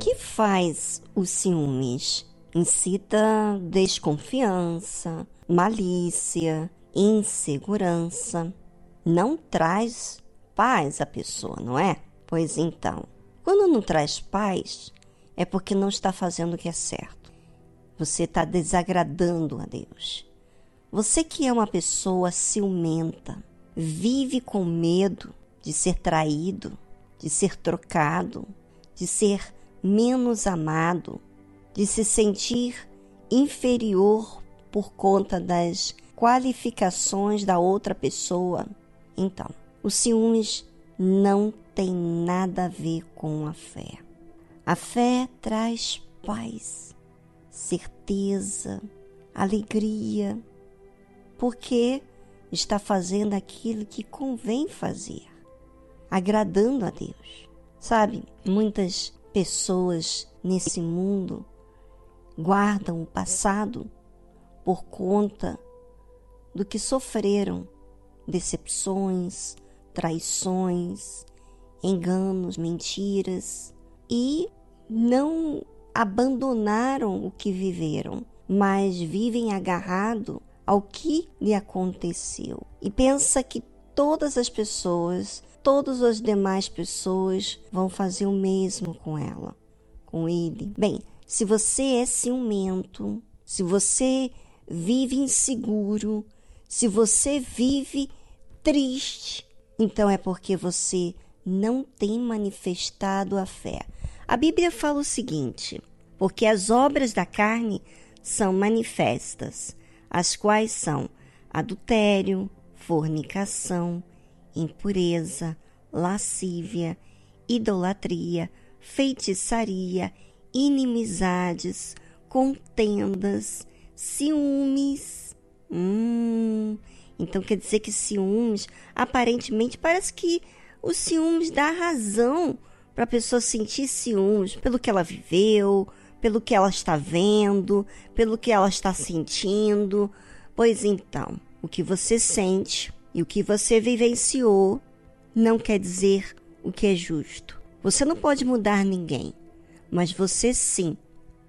que faz o ciúmes? Incita desconfiança, malícia, insegurança. Não traz paz à pessoa, não é? Pois então, quando não traz paz, é porque não está fazendo o que é certo. Você está desagradando a Deus. Você que é uma pessoa ciumenta, vive com medo de ser traído, de ser trocado, de ser menos amado, de se sentir inferior por conta das qualificações da outra pessoa. Então, o ciúmes não tem nada a ver com a fé. A fé traz paz, certeza, alegria, porque está fazendo aquilo que convém fazer, agradando a Deus. Sabe, muitas pessoas nesse mundo guardam o passado por conta do que sofreram decepções, traições, enganos, mentiras e não abandonaram o que viveram, mas vivem agarrado ao que lhe aconteceu. E pensa que todas as pessoas, todas as demais pessoas vão fazer o mesmo com ela, com ele. Bem, se você é ciumento, se você vive inseguro, se você vive triste, então é porque você não tem manifestado a fé. A Bíblia fala o seguinte: porque as obras da carne são manifestas, as quais são adultério, fornicação, impureza, lascívia, idolatria, feitiçaria, inimizades, contendas, ciúmes. Hum, então quer dizer que ciúmes, aparentemente, parece que o ciúmes dá razão para a pessoa sentir ciúmes pelo que ela viveu, pelo que ela está vendo, pelo que ela está sentindo. Pois então, o que você sente e o que você vivenciou não quer dizer o que é justo. Você não pode mudar ninguém, mas você sim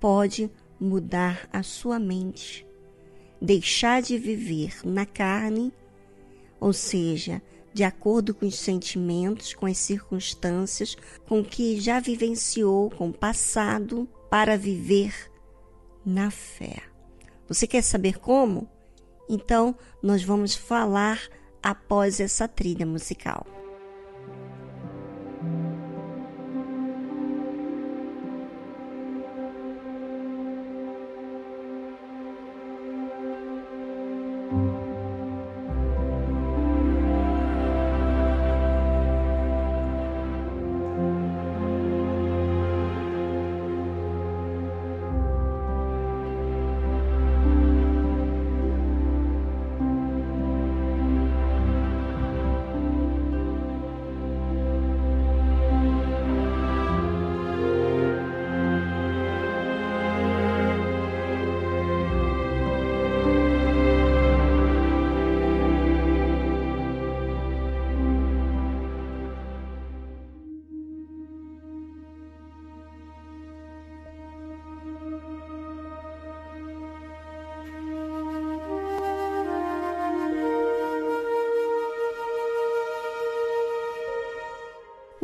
pode mudar a sua mente. Deixar de viver na carne, ou seja, de acordo com os sentimentos, com as circunstâncias, com o que já vivenciou, com o passado, para viver na fé. Você quer saber como? Então, nós vamos falar após essa trilha musical.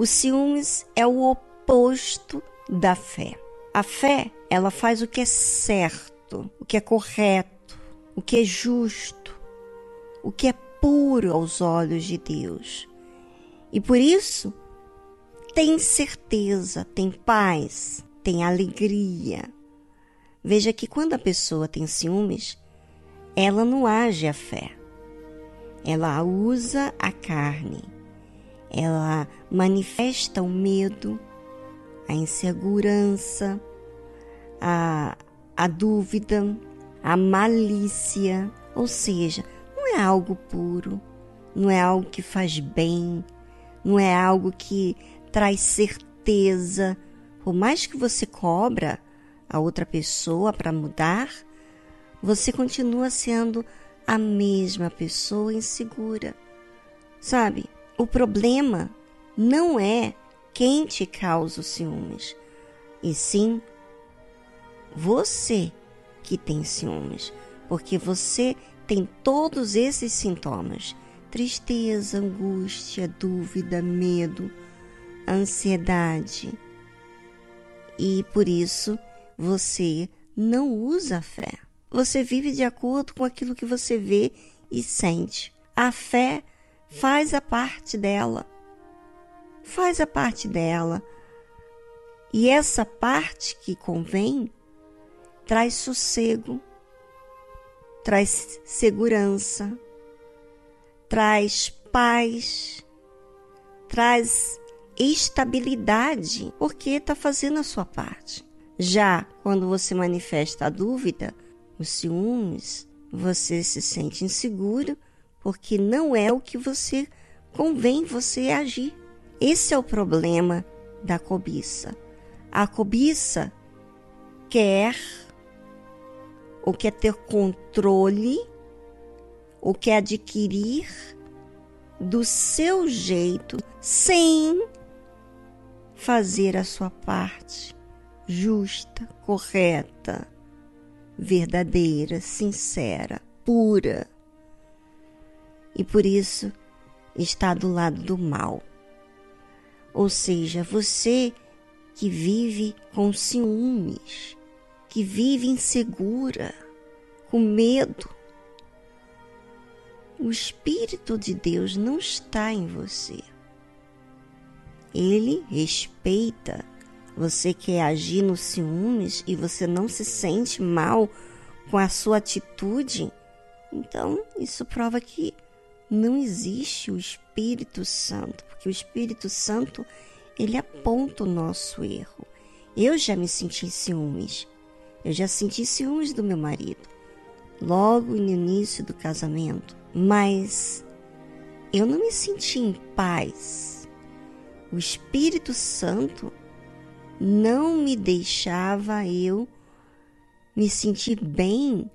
O ciúmes é o oposto da fé. A fé, ela faz o que é certo, o que é correto, o que é justo, o que é puro aos olhos de Deus. E por isso, tem certeza, tem paz, tem alegria. Veja que quando a pessoa tem ciúmes, ela não age a fé. Ela usa a carne ela manifesta o medo, a insegurança, a, a dúvida, a malícia, ou seja, não é algo puro, não é algo que faz bem, não é algo que traz certeza. Por mais que você cobra a outra pessoa para mudar, você continua sendo a mesma pessoa insegura. Sabe? O problema não é quem te causa os ciúmes. e sim você que tem ciúmes, porque você tem todos esses sintomas: tristeza, angústia, dúvida, medo, ansiedade. E por isso você não usa a fé. Você vive de acordo com aquilo que você vê e sente. A fé faz a parte dela. Faz a parte dela. E essa parte que convém traz sossego, traz segurança, traz paz, traz estabilidade, porque está fazendo a sua parte. Já quando você manifesta a dúvida, os ciúmes, você se sente inseguro, porque não é o que você convém você agir. Esse é o problema da cobiça. A cobiça quer ou quer ter controle ou quer adquirir do seu jeito sem fazer a sua parte justa, correta, verdadeira, sincera, pura. E por isso está do lado do mal. Ou seja, você que vive com ciúmes, que vive insegura, com medo. O Espírito de Deus não está em você. Ele respeita. Você quer agir no ciúmes e você não se sente mal com a sua atitude, então isso prova que não existe o Espírito Santo, porque o Espírito Santo ele aponta o nosso erro. Eu já me senti ciúmes. Eu já senti ciúmes do meu marido, logo no início do casamento, mas eu não me senti em paz. O Espírito Santo não me deixava eu me sentir bem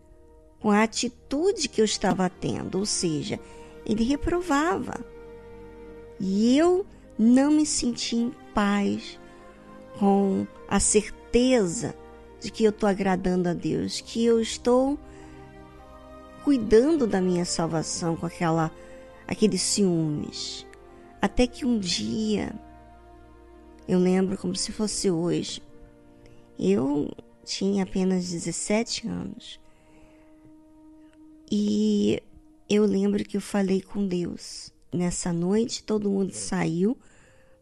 com a atitude que eu estava tendo, ou seja, ele reprovava. E eu não me senti em paz com a certeza de que eu estou agradando a Deus, que eu estou cuidando da minha salvação com aquela aqueles ciúmes. Até que um dia, eu lembro como se fosse hoje, eu tinha apenas 17 anos. E lembro que eu falei com Deus. Nessa noite, todo mundo saiu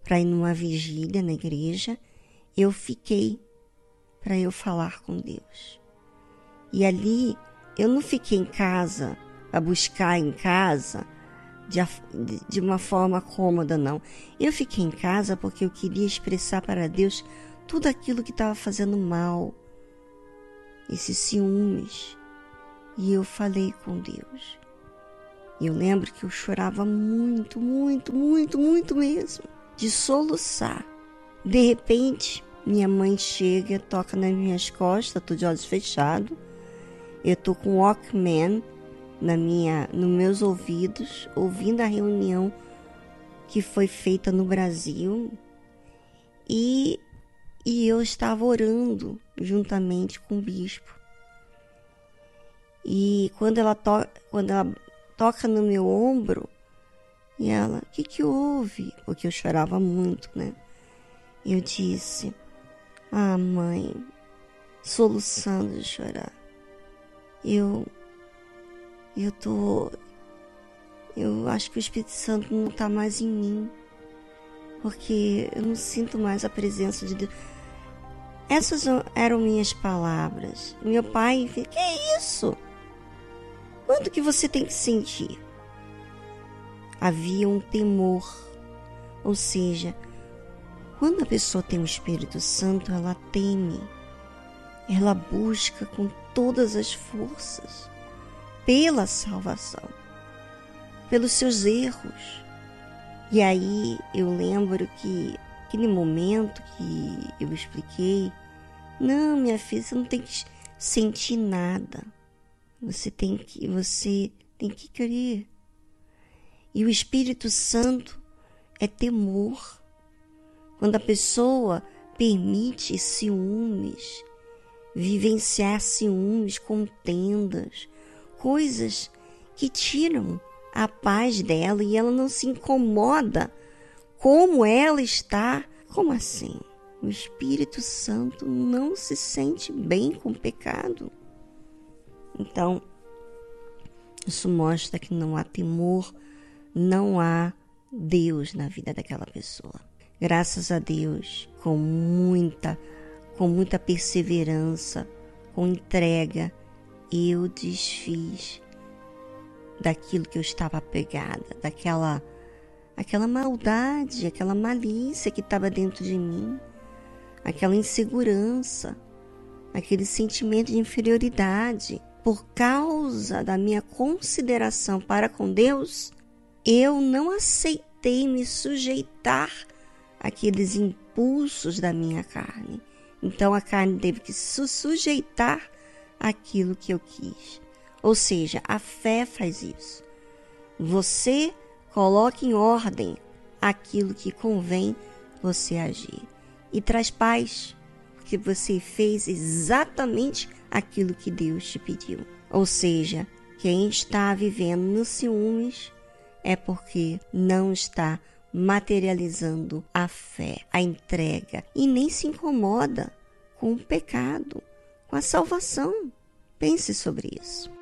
para ir numa vigília na igreja. Eu fiquei para eu falar com Deus. E ali eu não fiquei em casa a buscar em casa de, de uma forma cômoda, não. Eu fiquei em casa porque eu queria expressar para Deus tudo aquilo que estava fazendo mal, esses ciúmes. E eu falei com Deus. E eu lembro que eu chorava muito, muito, muito, muito mesmo, de soluçar. De repente, minha mãe chega, toca nas minhas costas, tô de olhos fechados. Eu tô com o Walkman na minha, nos meus ouvidos, ouvindo a reunião que foi feita no Brasil. E, e eu estava orando juntamente com o bispo. E quando ela, to, quando ela toca no meu ombro, e ela, o que, que houve? Porque eu chorava muito, né? Eu disse, ah, mãe, soluçando de chorar. Eu. Eu tô. Eu acho que o Espírito Santo não tá mais em mim. Porque eu não sinto mais a presença de Deus. Essas eram minhas palavras. Meu pai, que isso? Quando que você tem que sentir? Havia um temor, ou seja, quando a pessoa tem o Espírito Santo, ela teme, ela busca com todas as forças pela salvação, pelos seus erros. E aí eu lembro que aquele momento que eu expliquei, não, minha filha, você não tem que sentir nada. Você tem que você tem que crer. E o Espírito Santo é temor quando a pessoa permite ciúmes, vivenciar ciúmes, contendas, coisas que tiram a paz dela e ela não se incomoda como ela está. Como assim? O Espírito Santo não se sente bem com o pecado. Então, isso mostra que não há temor, não há Deus na vida daquela pessoa. Graças a Deus, com muita, com muita perseverança, com entrega, eu desfiz daquilo que eu estava apegada, daquela aquela maldade, aquela malícia que estava dentro de mim, aquela insegurança, aquele sentimento de inferioridade. Por causa da minha consideração para com Deus, eu não aceitei me sujeitar àqueles impulsos da minha carne. Então a carne teve que se sujeitar àquilo que eu quis. Ou seja, a fé faz isso. Você coloca em ordem aquilo que convém você agir e traz paz, porque você fez exatamente aquilo que Deus te pediu. Ou seja, quem está vivendo nos ciúmes é porque não está materializando a fé, a entrega e nem se incomoda com o pecado, com a salvação. Pense sobre isso.